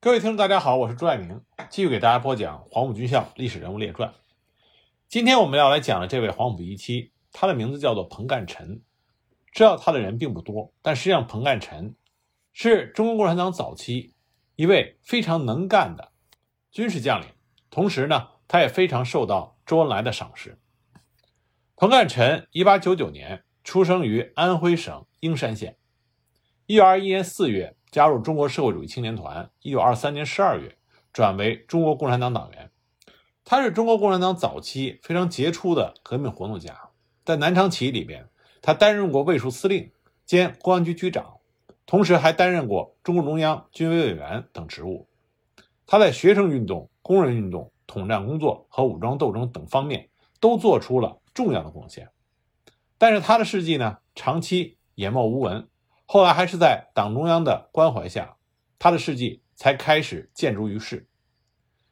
各位听众，大家好，我是朱爱明，继续给大家播讲黄埔军校历史人物列传。今天我们要来讲的这位黄埔一期，他的名字叫做彭干臣。知道他的人并不多，但实际上彭干臣是中国共产党早期一位非常能干的军事将领，同时呢，他也非常受到周恩来的赏识。彭干臣一八九九年出生于安徽省英山县，一九二一年四月。加入中国社会主义青年团，一九二三年十二月转为中国共产党党员。他是中国共产党早期非常杰出的革命活动家，在南昌起义里边，他担任过卫戍司令兼公安局局长，同时还担任过中共中央军委委员等职务。他在学生运动、工人运动、统战工作和武装斗争等方面都做出了重要的贡献。但是他的事迹呢，长期湮没无闻。后来还是在党中央的关怀下，他的事迹才开始见诸于世。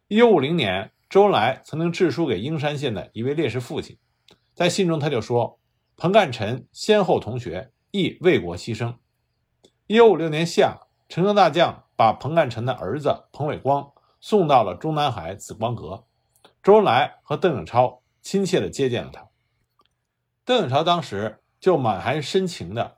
一九五零年，周恩来曾经致书给英山县的一位烈士父亲，在信中他就说：“彭干臣先后同学，亦为国牺牲。”一九五六年夏，陈赓大将把彭干臣的儿子彭伟光送到了中南海紫光阁，周恩来和邓颖超亲切地接见了他。邓颖超当时就满含深情的。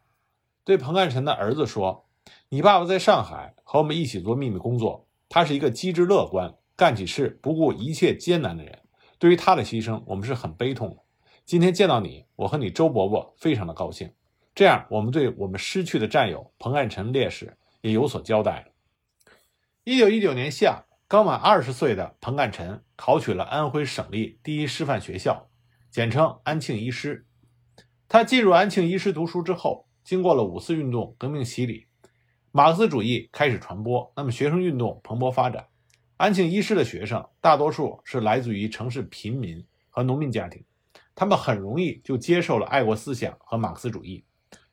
对彭干臣的儿子说：“你爸爸在上海和我们一起做秘密工作，他是一个机智乐观、干起事不顾一切艰难的人。对于他的牺牲，我们是很悲痛的。今天见到你，我和你周伯伯非常的高兴。这样，我们对我们失去的战友彭干臣烈士也有所交代。”一九一九年夏，刚满二十岁的彭干臣考取了安徽省立第一师范学校，简称安庆一师。他进入安庆一师读书之后。经过了五四运动革命洗礼，马克思主义开始传播，那么学生运动蓬勃发展。安庆一师的学生大多数是来自于城市贫民和农民家庭，他们很容易就接受了爱国思想和马克思主义。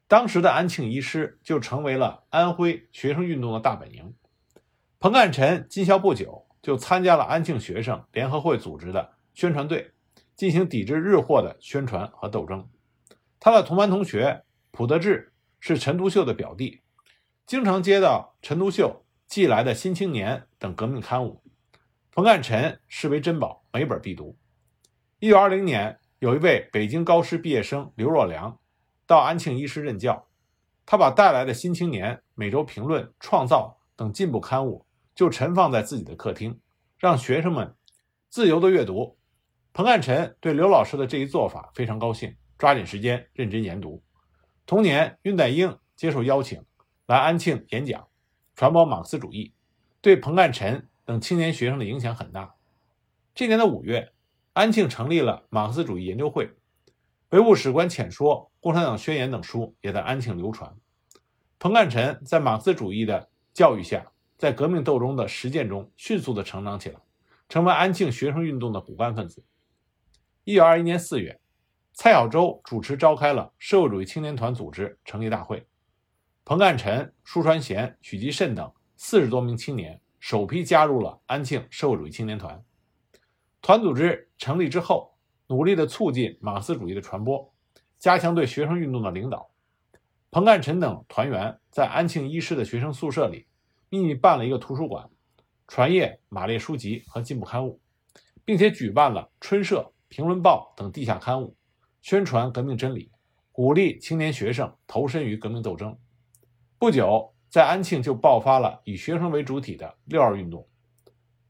当时的安庆一师就成为了安徽学生运动的大本营。彭干臣进校不久，就参加了安庆学生联合会组织的宣传队，进行抵制日货的宣传和斗争。他的同班同学。蒲德志是陈独秀的表弟，经常接到陈独秀寄来的《新青年》等革命刊物，彭干臣视为珍宝，每本必读。一九二零年，有一位北京高师毕业生刘若良到安庆一师任教，他把带来的《新青年》《每周评论》《创造》等进步刊物就陈放在自己的客厅，让学生们自由的阅读。彭干臣对刘老师的这一做法非常高兴，抓紧时间认真研读。同年，恽代英接受邀请来安庆演讲，传播马克思主义，对彭干臣等青年学生的影响很大。这年的五月，安庆成立了马克思主义研究会，《唯物史观浅说》《共产党宣言》等书也在安庆流传。彭干臣在马克思主义的教育下，在革命斗争的实践中迅速地成长起来，成为安庆学生运动的骨干分子。一九二一年四月。蔡小舟主持召开了社会主义青年团组织成立大会，彭干臣、舒传贤、许继慎等四十多名青年首批加入了安庆社会主义青年团。团组织成立之后，努力的促进马克思主义的传播，加强对学生运动的领导。彭干臣等团员在安庆一师的学生宿舍里秘密办了一个图书馆，传阅马列书籍和进步刊物，并且举办了春社、评论报等地下刊物。宣传革命真理，鼓励青年学生投身于革命斗争。不久，在安庆就爆发了以学生为主体的六二运动。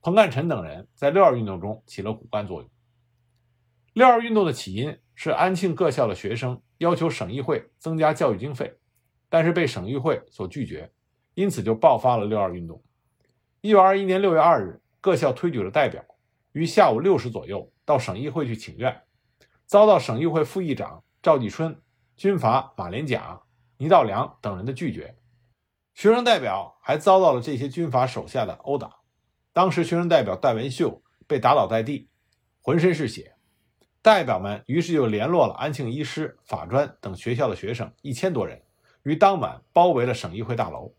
彭干臣等人在六二运动中起了骨干作用。六二运动的起因是安庆各校的学生要求省议会增加教育经费，但是被省议会所拒绝，因此就爆发了六二运动。一九二一年六月二日，各校推举了代表，于下午六时左右到省议会去请愿。遭到省议会副议长赵继春、军阀马连甲、倪道良等人的拒绝，学生代表还遭到了这些军阀手下的殴打。当时，学生代表戴文秀被打倒在地，浑身是血。代表们于是就联络了安庆一师、法专等学校的学生一千多人，于当晚包围了省议会大楼。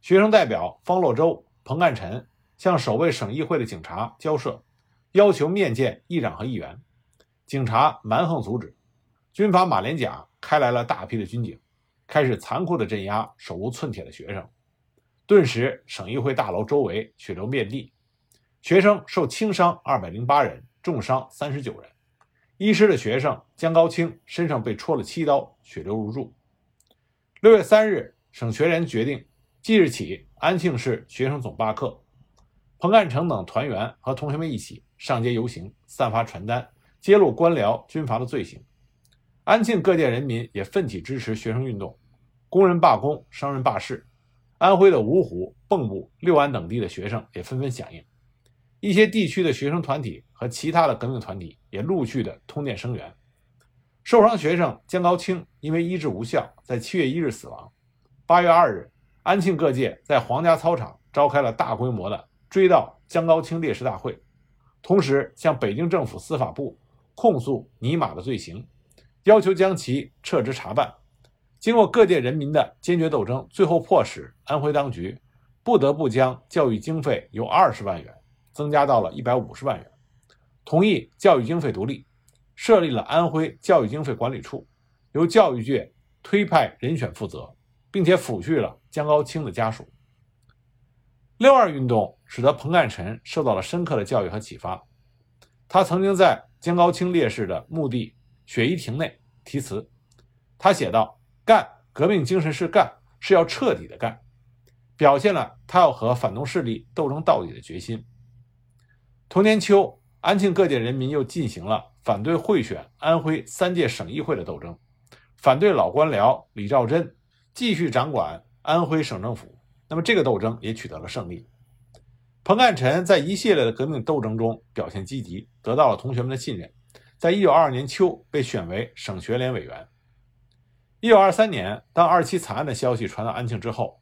学生代表方洛洲、彭干臣向守卫省议会的警察交涉，要求面见议长和议员。警察蛮横阻止，军阀马连甲开来了大批的军警，开始残酷的镇压手无寸铁的学生。顿时省议会大楼周围血流遍地，学生受轻伤二百零八人，重伤三十九人。医师的学生江高清身上被戳了七刀，血流如注。六月三日，省学联决定即日起安庆市学生总罢课。彭干成等团员和同学们一起上街游行，散发传单，揭露官僚军阀的罪行。安庆各界人民也奋起支持学生运动，工人罢工，商人罢市。安徽的芜湖、蚌埠、六安等地的学生也纷纷响应。一些地区的学生团体和其他的革命团体也陆续的通电声援。受伤学生江高清因为医治无效，在七月一日死亡。八月二日，安庆各界在皇家操场召开了大规模的追悼江高清烈士大会，同时向北京政府司法部控诉尼玛的罪行，要求将其撤职查办。经过各界人民的坚决斗争，最后迫使安徽当局不得不将教育经费由二十万元。增加到了一百五十万元，同意教育经费独立，设立了安徽教育经费管理处，由教育界推派人选负责，并且抚恤了江高清的家属。六二运动使得彭干臣受到了深刻的教育和启发。他曾经在江高清烈士的墓地雪衣亭内题词，他写道：“干，革命精神是干，是要彻底的干。”表现了他要和反动势力斗争到底的决心。同年秋，安庆各界人民又进行了反对贿选安徽三届省议会的斗争，反对老官僚李兆珍继续掌管安徽省政府。那么，这个斗争也取得了胜利。彭干臣在一系列的革命斗争中表现积极，得到了同学们的信任。在一九二二年秋，被选为省学联委员。一九二三年，当二七惨案的消息传到安庆之后，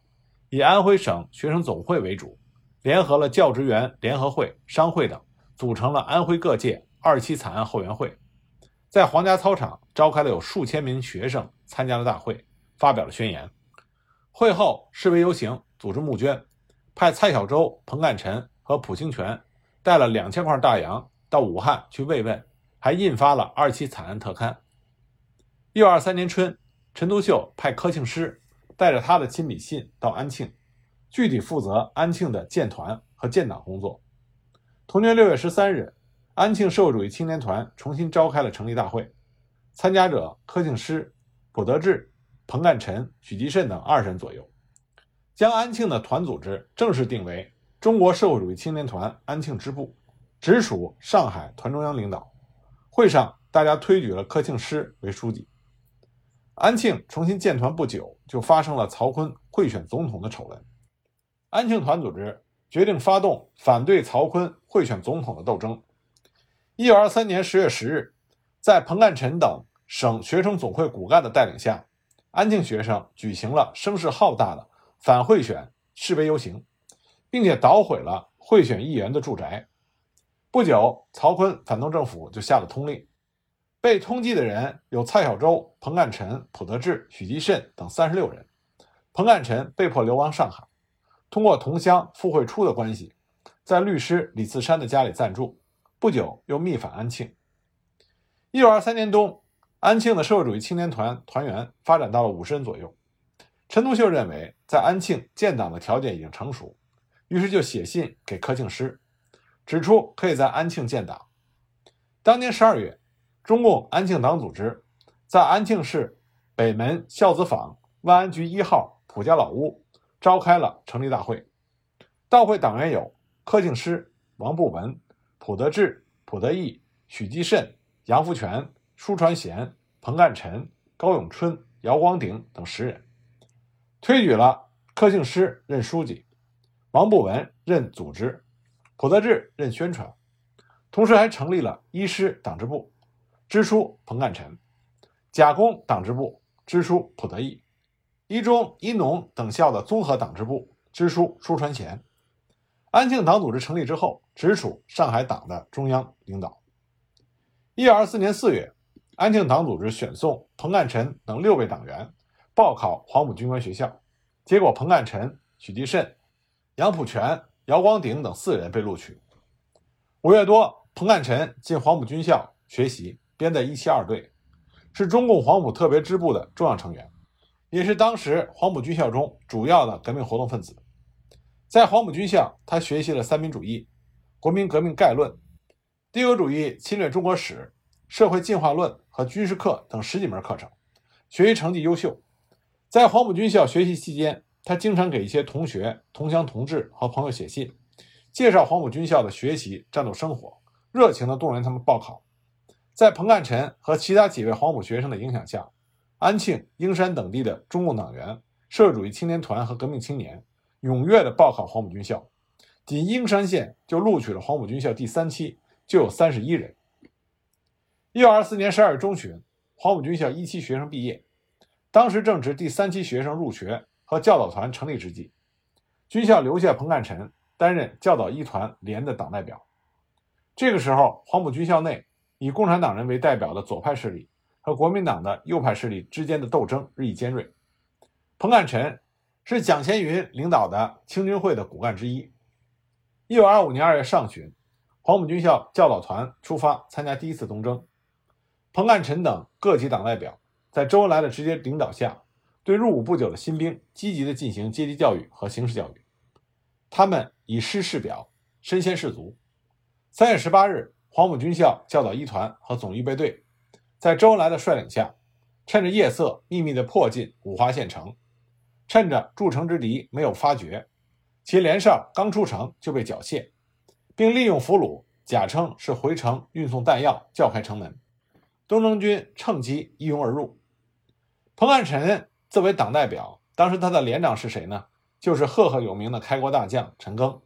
以安徽省学生总会为主。联合了教职员联合会、商会等，组成了安徽各界二七惨案后援会，在皇家操场召开了有数千名学生参加了大会，发表了宣言。会后示威游行，组织募捐，派蔡小舟、彭干臣和蒲清泉带了两千块大洋到武汉去慰问，还印发了二七惨案特刊。一九二三年春，陈独秀派柯庆施带着他的亲笔信到安庆。具体负责安庆的建团和建党工作。同年六月十三日，安庆社会主义青年团重新召开了成立大会，参加者柯庆施、卜德志、彭干臣、许继慎等二十人左右，将安庆的团组织正式定为中国社会主义青年团安庆支部，直属上海团中央领导。会上，大家推举了柯庆施为书记。安庆重新建团不久，就发生了曹锟贿选总统的丑闻。安庆团组织决定发动反对曹锟贿选总统的斗争。一九二三年十月十日，在彭干臣等省学生总会骨干的带领下，安庆学生举行了声势浩大的反贿选示威游行，并且捣毁了贿选议员的住宅。不久，曹锟反动政府就下了通令，被通缉的人有蔡小舟、彭干臣、蒲德志、许继慎等三十六人。彭干臣被迫流亡上海。通过同乡傅慧初的关系，在律师李自山的家里暂住，不久又密返安庆。一九二三年冬，安庆的社会主义青年团团员发展到了五十人左右。陈独秀认为，在安庆建党的条件已经成熟，于是就写信给柯庆施，指出可以在安庆建党。当年十二月，中共安庆党组织在安庆市北门孝子坊万安局一号蒲家老屋。召开了成立大会，到会党员有柯庆施、王步文、蒲德志、蒲德义、许继慎、杨福全、舒传贤、彭干臣、高永春、姚光鼎等十人，推举了柯庆施任书记，王步文任组织，蒲德志任宣传，同时还成立了医师党支部，支书彭干臣，甲工党支部，支书蒲德义。一中、一农等校的综合党支部支书舒传贤，安庆党组织成立之后，直属上海党的中央领导。一九二四年四月，安庆党组织选送彭干臣等六位党员报考黄埔军官学校，结果彭干臣、许继慎、杨浦泉、姚光鼎等四人被录取。五月多，彭干臣进黄埔军校学习，编在一七二队，是中共黄埔特别支部的重要成员。也是当时黄埔军校中主要的革命活动分子。在黄埔军校，他学习了三民主义、国民革命概论、帝国主义侵略中国史、社会进化论和军事课等十几门课程，学习成绩优秀。在黄埔军校学习期间，他经常给一些同学、同乡同志和朋友写信，介绍黄埔军校的学习、战斗生活，热情地动员他们报考。在彭干臣和其他几位黄埔学生的影响下，安庆、英山等地的中共党员、社会主义青年团和革命青年踊跃地报考黄埔军校。仅英山县就录取了黄埔军校第三期，就有三十一人。一九二四年十二月中旬，黄埔军校一期学生毕业，当时正值第三期学生入学。和教导团成立之际，军校留下彭干臣担任教导一团连的党代表。这个时候，黄埔军校内以共产党人为代表的左派势力和国民党的右派势力之间的斗争日益尖锐。彭干臣是蒋先云领导的青军会的骨干之一。一九二五年二月上旬，黄埔军校教导团出发参加第一次东征。彭干臣等各级党代表在周恩来的直接领导下。对入伍不久的新兵积极地进行阶级教育和形式教育，他们以师示表，身先士卒。三月十八日，黄埔军校教导一团和总预备队在周恩来的率领下，趁着夜色秘密地迫近五华县城，趁着筑城之敌没有发觉，其连哨刚出城就被缴械，并利用俘虏假称是回城运送弹药，叫开城门。东征军趁机一拥而入。彭汉臣。作为党代表，当时他的连长是谁呢？就是赫赫有名的开国大将陈赓。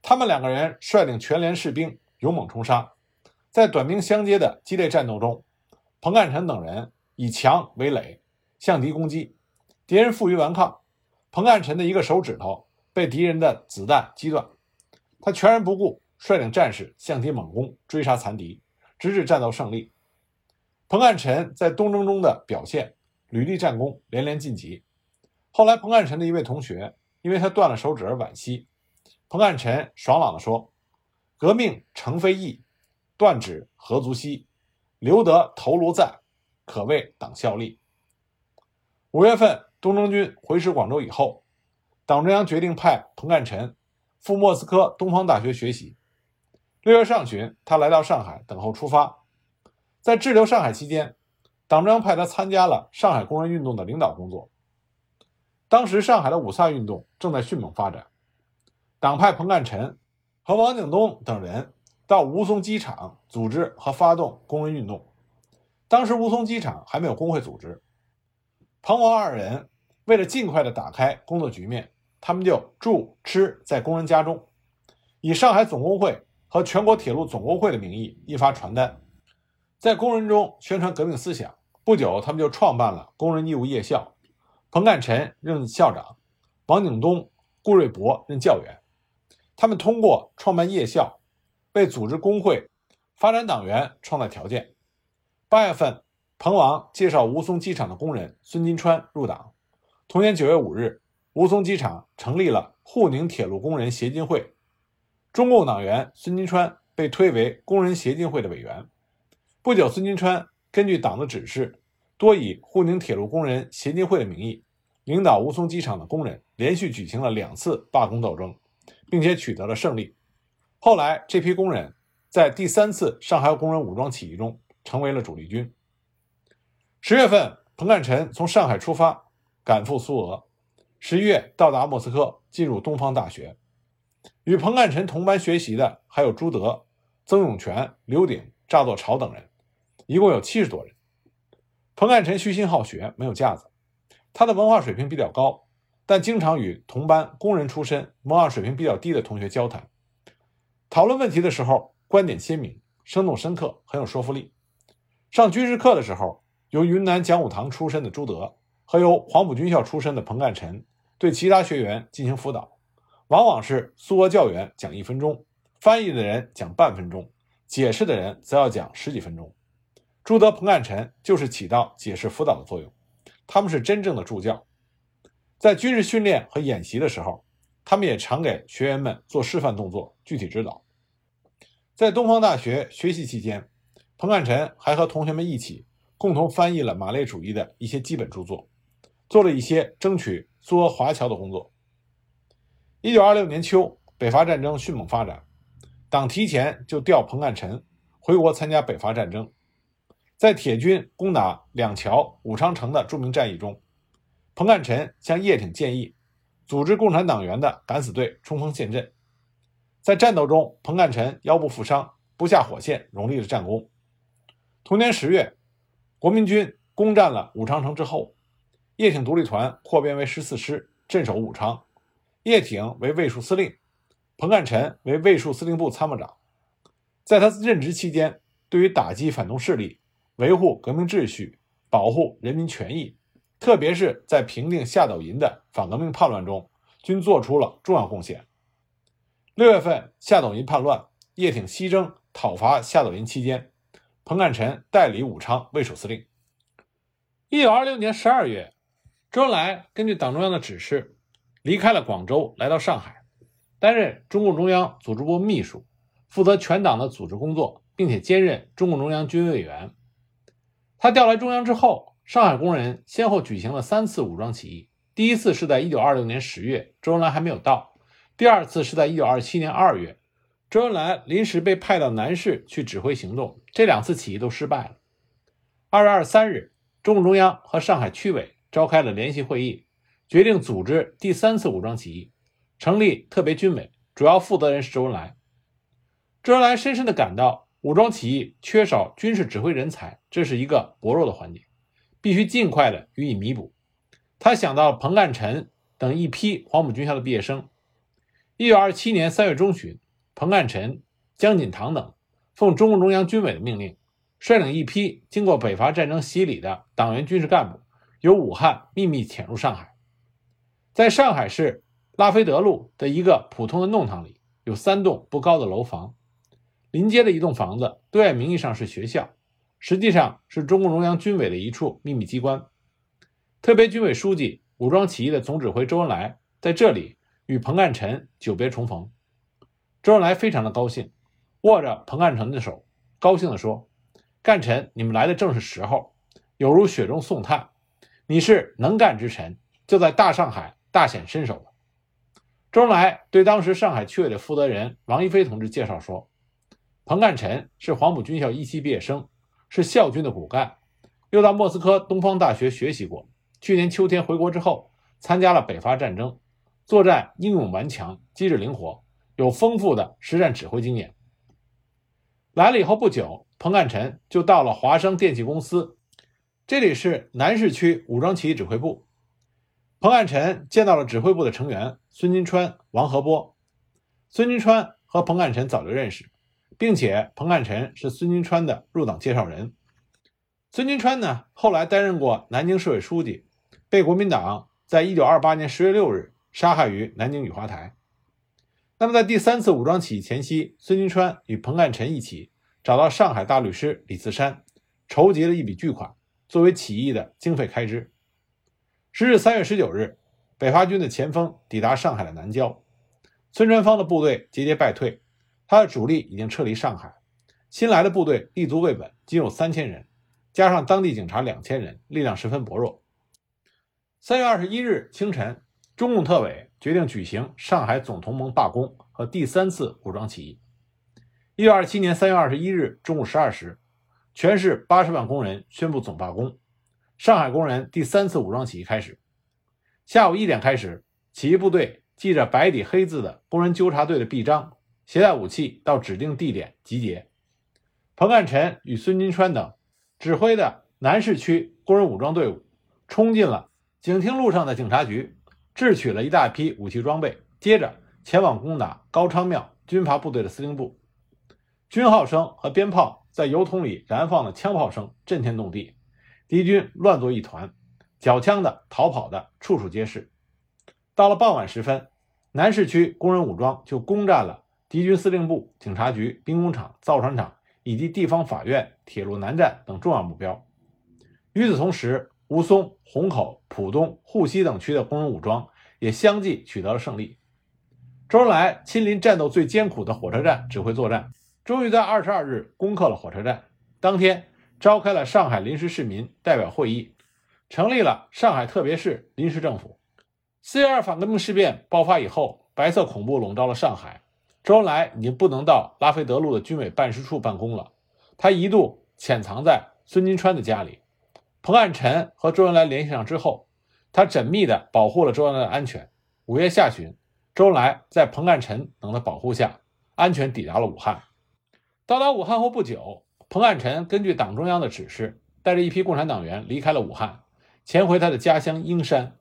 他们两个人率领全连士兵勇猛冲杀，在短兵相接的激烈战斗中，彭干臣等人以墙为垒，向敌攻击，敌人负隅顽抗，彭干臣的一个手指头被敌人的子弹击断，他全然不顾，率领战士向敌猛攻，追杀残敌，直至战斗胜利。彭干臣在东征中的表现。屡立战功，连连晋级。后来，彭干臣的一位同学因为他断了手指而惋惜。彭干臣爽朗地说：“革命诚非易，断指何足惜？留得头颅在，可为党效力。”五月份，东征军回师广州以后，党中央决定派彭干臣赴莫斯科东方大学学习。六月上旬，他来到上海等候出发。在滞留上海期间，党中央派他参加了上海工人运动的领导工作。当时上海的五卅运动正在迅猛发展，党派彭干臣和王景东等人到吴淞机场组织和发动工人运动。当时吴淞机场还没有工会组织，彭王二人为了尽快的打开工作局面，他们就住吃在工人家中，以上海总工会和全国铁路总工会的名义印发传单，在工人中宣传革命思想。不久，他们就创办了工人义务夜校，彭干臣任校长，王景东、顾瑞博任教员。他们通过创办夜校，为组织工会、发展党员创造条件。八月份，彭王介绍吴淞机场的工人孙金川入党。同年九月五日，吴淞机场成立了沪宁铁路工人协进会，中共党员孙金川被推为工人协进会的委员。不久，孙金川根据党的指示。多以沪宁铁路工人协进会的名义，领导吴淞机场的工人连续举行了两次罢工斗争，并且取得了胜利。后来，这批工人在第三次上海工人武装起义中成为了主力军。十月份，彭干臣从上海出发，赶赴苏俄。十一月到达莫斯科，进入东方大学。与彭干臣同班学习的还有朱德、曾永权、刘鼎、乍作朝等人，一共有七十多人。彭干臣虚心好学，没有架子。他的文化水平比较高，但经常与同班工人出身、文化水平比较低的同学交谈，讨论问题的时候，观点鲜明、生动深刻，很有说服力。上军事课的时候，由云南讲武堂出身的朱德和由黄埔军校出身的彭干臣对其他学员进行辅导，往往是苏俄教员讲一分钟，翻译的人讲半分钟，解释的人则要讲十几分钟。朱德、彭干臣就是起到解释辅导的作用，他们是真正的助教。在军事训练和演习的时候，他们也常给学员们做示范动作，具体指导。在东方大学学习期间，彭干臣还和同学们一起共同翻译了马列主义的一些基本著作，做了一些争取苏俄华侨的工作。一九二六年秋，北伐战争迅猛发展，党提前就调彭干臣回国参加北伐战争。在铁军攻打两桥、武昌城的著名战役中，彭干臣向叶挺建议组织共产党员的敢死队冲锋陷阵。在战斗中，彭干臣腰部负伤，不下火线，荣立了战功。同年十月，国民军攻占了武昌城之后，叶挺独立团扩编为十四师，镇守武昌。叶挺为卫戍司令，彭干臣为卫戍司令部参谋长。在他任职期间，对于打击反动势力、维护革命秩序、保护人民权益，特别是在平定夏斗寅的反革命叛乱中，均做出了重要贡献。六月份，夏斗寅叛乱，叶挺西征讨伐夏斗寅期间，彭干臣代理武昌卫戍司令。一九二六年十二月，周恩来根据党中央的指示。离开了广州，来到上海，担任中共中央组织部秘书，负责全党的组织工作，并且兼任中共中央军委委员。他调来中央之后，上海工人先后举行了三次武装起义。第一次是在1926年10月，周恩来还没有到；第二次是在1927年2月，周恩来临时被派到南市去指挥行动。这两次起义都失败了。2月23日，中共中央和上海区委召开了联席会议。决定组织第三次武装起义，成立特别军委，主要负责人是周恩来。周恩来深深地感到武装起义缺少军事指挥人才，这是一个薄弱的环节，必须尽快的予以弥补。他想到彭干臣等一批黄埔军校的毕业生。一九二七年三月中旬，彭干臣、江锦堂等奉中共中央军委的命令，率领一批经过北伐战争洗礼的党员军事干部，由武汉秘密潜入上海。在上海市拉菲德路的一个普通的弄堂里，有三栋不高的楼房。临街的一栋房子，对外名义上是学校，实际上是中共中央军委的一处秘密机关。特别军委书记、武装起义的总指挥周恩来在这里与彭干臣久别重逢。周恩来非常的高兴，握着彭干臣的手，高兴地说：“干臣，你们来的正是时候，有如雪中送炭。你是能干之臣，就在大上海。”大显身手的周恩来对当时上海区委的负责人王一飞同志介绍说：“彭干臣是黄埔军校一期毕业生，是校军的骨干，又到莫斯科东方大学学习过。去年秋天回国之后，参加了北伐战争，作战英勇顽强，机智灵活，有丰富的实战指挥经验。来了以后不久，彭干臣就到了华商电器公司，这里是南市区武装起义指挥部。”彭干臣见到了指挥部的成员孙金川、王和波。孙金川和彭干臣早就认识，并且彭干臣是孙金川的入党介绍人。孙金川呢，后来担任过南京市委书记，被国民党在一九二八年十月六日杀害于南京雨花台。那么，在第三次武装起义前夕，孙金川与彭干臣一起找到上海大律师李自山，筹集了一笔巨款，作为起义的经费开支。时至三月十九日，北伐军的前锋抵达上海的南郊，孙传芳的部队节节败退，他的主力已经撤离上海，新来的部队立足未稳，仅有三千人，加上当地警察两千人，力量十分薄弱。三月二十一日清晨，中共特委决定举行上海总同盟罢工和第三次武装起义。一九二七年三月二十一日中午十二时，全市八十万工人宣布总罢工。上海工人第三次武装起义开始。下午一点开始，起义部队记着白底黑字的工人纠察队的臂章，携带武器到指定地点集结。彭干臣与孙金川等指挥的南市区工人武装队伍冲进了警厅路上的警察局，智取了一大批武器装备，接着前往攻打高昌庙军阀部队的司令部。军号声和鞭炮在油桶里燃放的枪炮声震天动地。敌军乱作一团，缴枪的、逃跑的处处皆是。到了傍晚时分，南市区工人武装就攻占了敌军司令部、警察局、兵工厂、造船厂以及地方法院、铁路南站等重要目标。与此同时，吴淞、虹口、浦东、沪西等区的工人武装也相继取得了胜利。周恩来亲临战斗最艰苦的火车站指挥作战，终于在二十二日攻克了火车站。当天。召开了上海临时市民代表会议，成立了上海特别市临时政府。四月二反革命事变爆发以后，白色恐怖笼罩了上海，周恩来已经不能到拉菲德路的军委办事处办公了。他一度潜藏在孙金川的家里。彭汉臣和周恩来联系上之后，他缜密地保护了周恩来的安全。五月下旬，周恩来在彭汉臣等的保护下，安全抵达了武汉。到达武汉后不久，彭汉臣根据党中央的指示，带着一批共产党员离开了武汉，潜回他的家乡英山。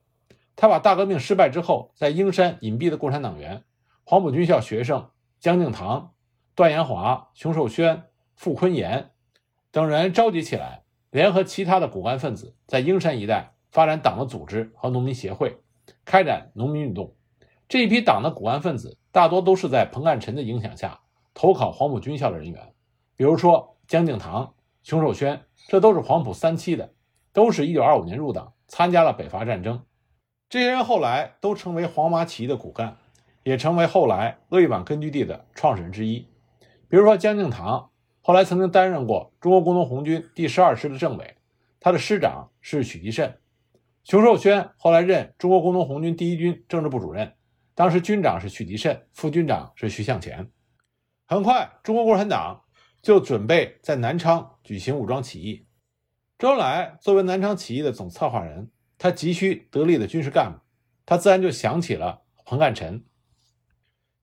他把大革命失败之后在英山隐蔽的共产党员、黄埔军校学生江敬堂、段延华、熊寿轩、傅昆岩等人召集起来，联合其他的骨干分子，在英山一带发展党的组织和农民协会，开展农民运动。这一批党的骨干分子大多都是在彭干臣的影响下投考黄埔军校的人员，比如说江敬堂、熊寿轩，这都是黄埔三期的，都是一九二五年入党，参加了北伐战争。这些人后来都成为黄麻起义的骨干，也成为后来鄂豫皖根据地的创始人之一。比如说江敬堂，后来曾经担任过中国工农红军第十二师的政委，他的师长是许继慎。熊寿轩后来任中国工农红军第一军政治部主任，当时军长是许继慎，副军长是徐向前。很快，中国共产党就准备在南昌举行武装起义。周恩来作为南昌起义的总策划人。他急需得力的军事干部，他自然就想起了彭干臣。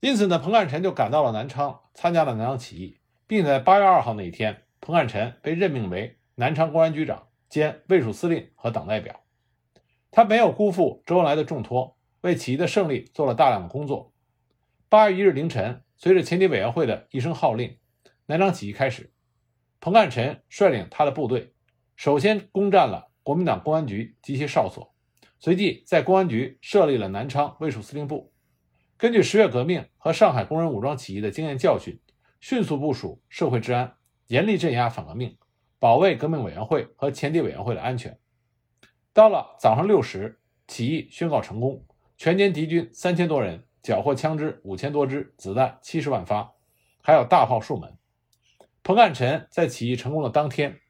因此呢，彭干臣就赶到了南昌，参加了南昌起义，并且在八月二号那一天，彭干臣被任命为南昌公安局长兼卫戍司令和党代表。他没有辜负周恩来的重托，为起义的胜利做了大量的工作。八月一日凌晨，随着前敌委员会的一声号令，南昌起义开始。彭干臣率领他的部队，首先攻占了。国民党公安局及其哨所，随即在公安局设立了南昌卫戍司令部。根据十月革命和上海工人武装起义的经验教训，迅速部署社会治安，严厉镇压反革命，保卫革命委员会和前敌委员会的安全。到了早上六时，起义宣告成功，全歼敌军三千多人，缴获枪支五千多支，子弹七十万发，还有大炮数门。彭干臣在起义成功的当天，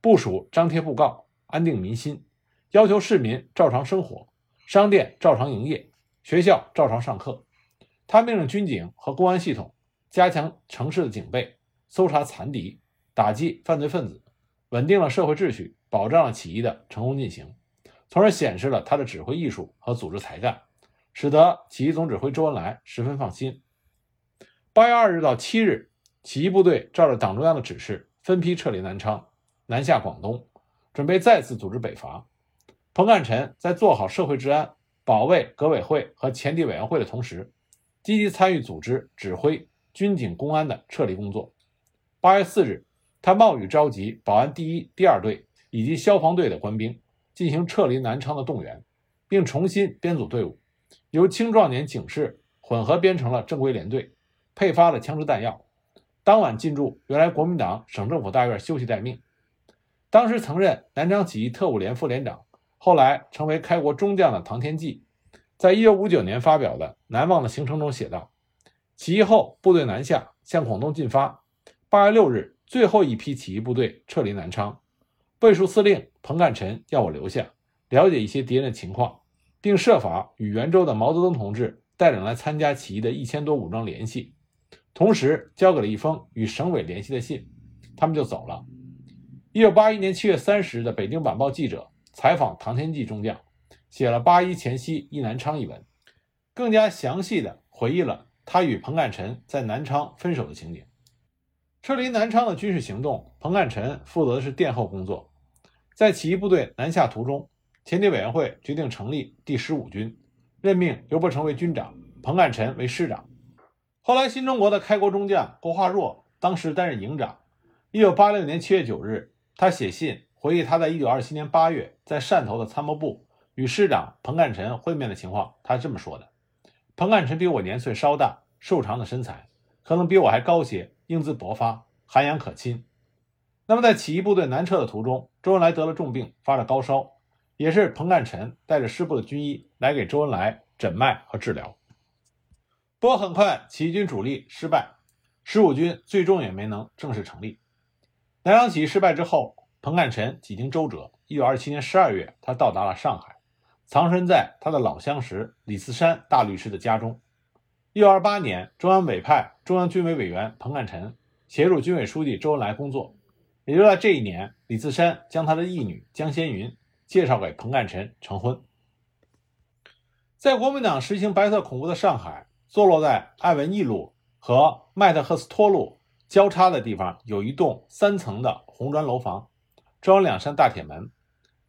部署张贴布告。安定民心，要求市民照常生活，商店照常营业，学校照常上课。他命令军警和公安系统加强城市的警备，搜查残敌，打击犯罪分子，稳定了社会秩序，保障了起义的成功进行，从而显示了他的指挥艺术和组织才干，使得起义总指挥周恩来十分放心。八月二日到七日，起义部队照着党中央的指示，分批撤离南昌，南下广东。准备再次组织北伐。彭干臣在做好社会治安、保卫革委会和前敌委员会的同时，积极参与组织、指挥军警公安的撤离工作。八月四日，他冒雨召集保安第一、第二队以及消防队的官兵，进行撤离南昌的动员，并重新编组队伍，由青壮年警士混合编成了正规连队，配发了枪支弹药。当晚进驻原来国民党省政府大院休息待命。当时曾任南昌起义特务连副连长，后来成为开国中将的唐天际，在一九五九年发表的《难忘的行程》中写道：“起义后，部队南下，向广东进发。八月六日，最后一批起义部队撤离南昌。卫戍司令彭干臣要我留下，了解一些敌人的情况，并设法与袁州的毛泽东同志带领来参加起义的一千多武装联系，同时交给了一封与省委联系的信。他们就走了。”一九八一年七月三十日的《北京晚报》记者采访唐天际中将，写了八一前夕忆南昌一文，更加详细的回忆了他与彭干臣在南昌分手的情景。撤离南昌的军事行动，彭干臣负责的是殿后工作。在起义部队南下途中，前敌委员会决定成立第十五军，任命刘伯承为军长，彭干臣为师长。后来，新中国的开国中将郭化若当时担任营长。一九八六年七月九日。他写信回忆他在1927年8月在汕头的参谋部与师长彭干臣会面的情况。他是这么说的：“彭干臣比我年岁稍大，瘦长的身材，可能比我还高些，英姿勃发，涵养可亲。”那么在起义部队南撤的途中，周恩来得了重病，发了高烧，也是彭干臣带着师部的军医来给周恩来诊脉和治疗。不过很快，起义军主力失败，十五军最终也没能正式成立。南昌起义失败之后，彭干臣几经周折，一九二七年十二月，他到达了上海，藏身在他的老相识李次山大律师的家中。一九二八年，中央委派中央军委委员彭干臣协助军委书记周恩来工作。也就在这一年，李自山将他的义女江先云介绍给彭干臣成婚。在国民党实行白色恐怖的上海，坐落在艾文义路和麦特赫斯托路交叉的地方，有一栋三层的红砖楼房，装有两扇大铁门。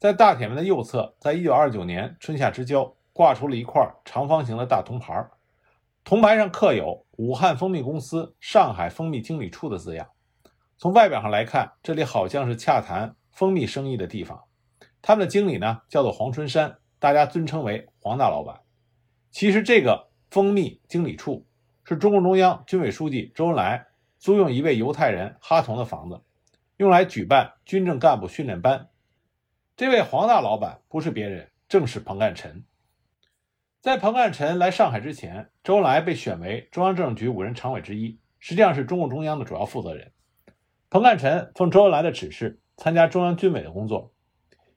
在大铁门的右侧，在一九二九年春夏之交，挂出了一块长方形的大铜牌，铜牌上刻有“武汉蜂蜜公司上海蜂蜜经理处”的字样。从外表上来看，这里好像是洽谈蜂蜜生意的地方。他们的经理呢，叫做黄春山，大家尊称为黄大老板。其实，这个蜂蜜经理处是中共中央军委书记周恩来租用一位犹太人哈同的房子，用来举办军政干部训练班。这位黄大老板不是别人，正是彭干臣。在彭干臣来上海之前，周恩来被选为中央政治局五人常委之一，实际上是中共中央的主要负责人。彭干臣奉周恩来的指示，参加中央军委的工作。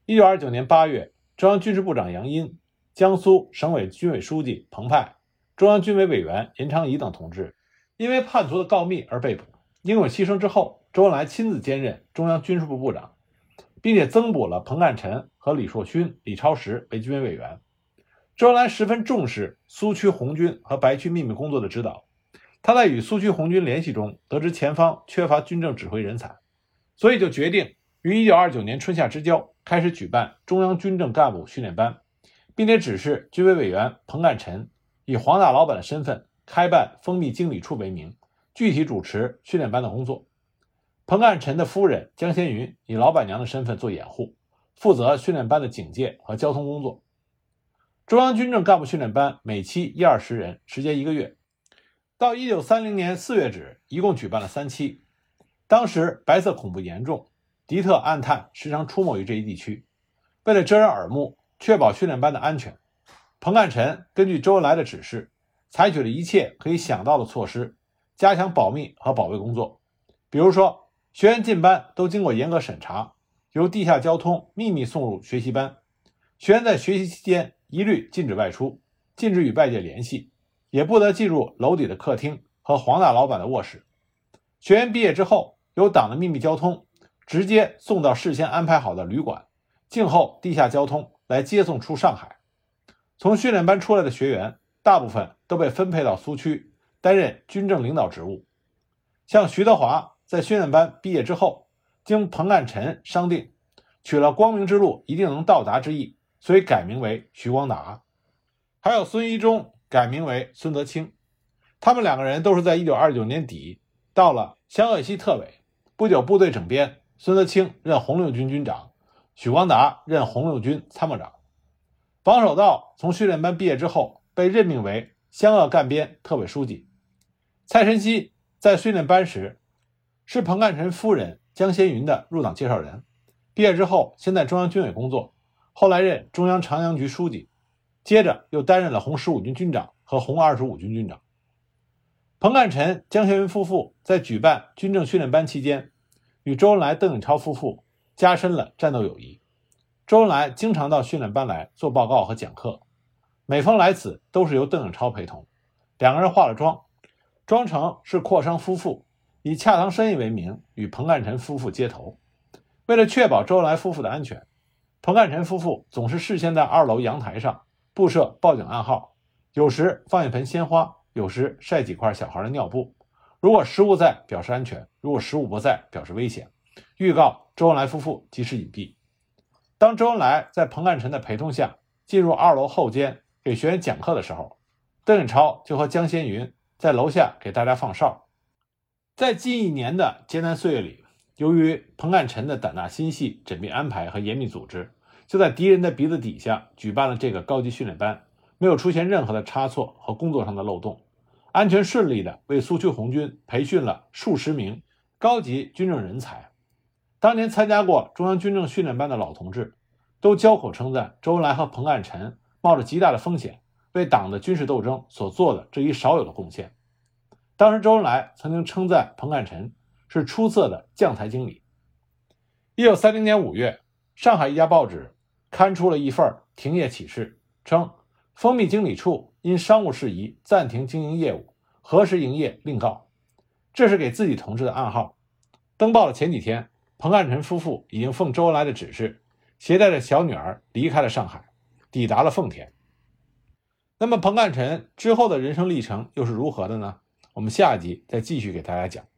一九二九年八月，中央军事部长杨殷、江苏省委军委书记彭湃、中央军委委员严昌仪等同志，因为叛徒的告密而被捕。英勇牺牲之后，周恩来亲自兼任中央军事部部长。并且增补了彭干臣和李硕勋、李超时为军委委员。周恩来十分重视苏区红军和白区秘密工作的指导。他在与苏区红军联系中得知前方缺乏军政指挥人才，所以就决定于1929年春夏之交开始举办中央军政干部训练班，并且指示军委委员彭干臣以黄大老板的身份开办封闭经理处为名，具体主持训练班的工作。彭干臣的夫人江先云以老板娘的身份做掩护，负责训练班的警戒和交通工作。中央军政干部训练班每期一二十人，时间一个月。到一九三零年四月止，一共举办了三期。当时白色恐怖严重，敌特暗探时常出没于这一地区。为了遮人耳目，确保训练班的安全，彭干臣根据周恩来的指示，采取了一切可以想到的措施，加强保密和保卫工作。比如说。学员进班都经过严格审查，由地下交通秘密送入学习班。学员在学习期间一律禁止外出，禁止与外界联系，也不得进入楼底的客厅和黄大老板的卧室。学员毕业之后，由党的秘密交通直接送到事先安排好的旅馆，静候地下交通来接送出上海。从训练班出来的学员，大部分都被分配到苏区担任军政领导职务，像徐德华。在训练班毕业之后，经彭干臣商定，取了光明之路一定能到达之意，所以改名为徐光达。还有孙一中改名为孙德清，他们两个人都是在一九二九年底到了湘鄂西特委，不久部队整编，孙德清任红六军军长，许光达任红六军参谋长。王守道从训练班毕业之后，被任命为湘鄂赣边特委书记。蔡申熙在训练班时。是彭干臣夫人江先云的入党介绍人。毕业之后，先在中央军委工作，后来任中央长阳局书记，接着又担任了红十五军军长和红二十五军军长。彭干臣、江先云夫妇在举办军政训练班期间，与周恩来、邓颖超夫妇加深了战斗友谊。周恩来经常到训练班来做报告和讲课，每逢来此，都是由邓颖超陪同，两个人化了妆，装成是阔商夫妇。以洽谈生意为名，与彭干臣夫妇接头。为了确保周恩来夫妇的安全，彭干臣夫妇总是事先在二楼阳台上布设报警暗号，有时放一盆鲜花，有时晒几块小孩的尿布。如果食物在，表示安全；如果食物不在，表示危险，预告周恩来夫妇及时隐蔽。当周恩来在彭干臣的陪同下进入二楼后间给学员讲课的时候，邓颖超就和江先云在楼下给大家放哨。在近一年的艰难岁月里，由于彭干臣的胆大心细、缜密安排和严密组织，就在敌人的鼻子底下举办了这个高级训练班，没有出现任何的差错和工作上的漏洞，安全顺利地为苏区红军培训了数十名高级军政人才。当年参加过中央军政训练班的老同志，都交口称赞周恩来和彭干臣冒着极大的风险，为党的军事斗争所做的这一少有的贡献。当时，周恩来曾经称赞彭干臣是出色的将才经理。一九三零年五月，上海一家报纸刊出了一份停业启事，称蜂蜜经理处因商务事宜暂停经营业务，何时营业另告。这是给自己同志的暗号。登报的前几天，彭干臣夫妇已经奉周恩来的指示，携带着小女儿离开了上海，抵达了奉天。那么，彭干臣之后的人生历程又是如何的呢？我们下一集再继续给大家讲。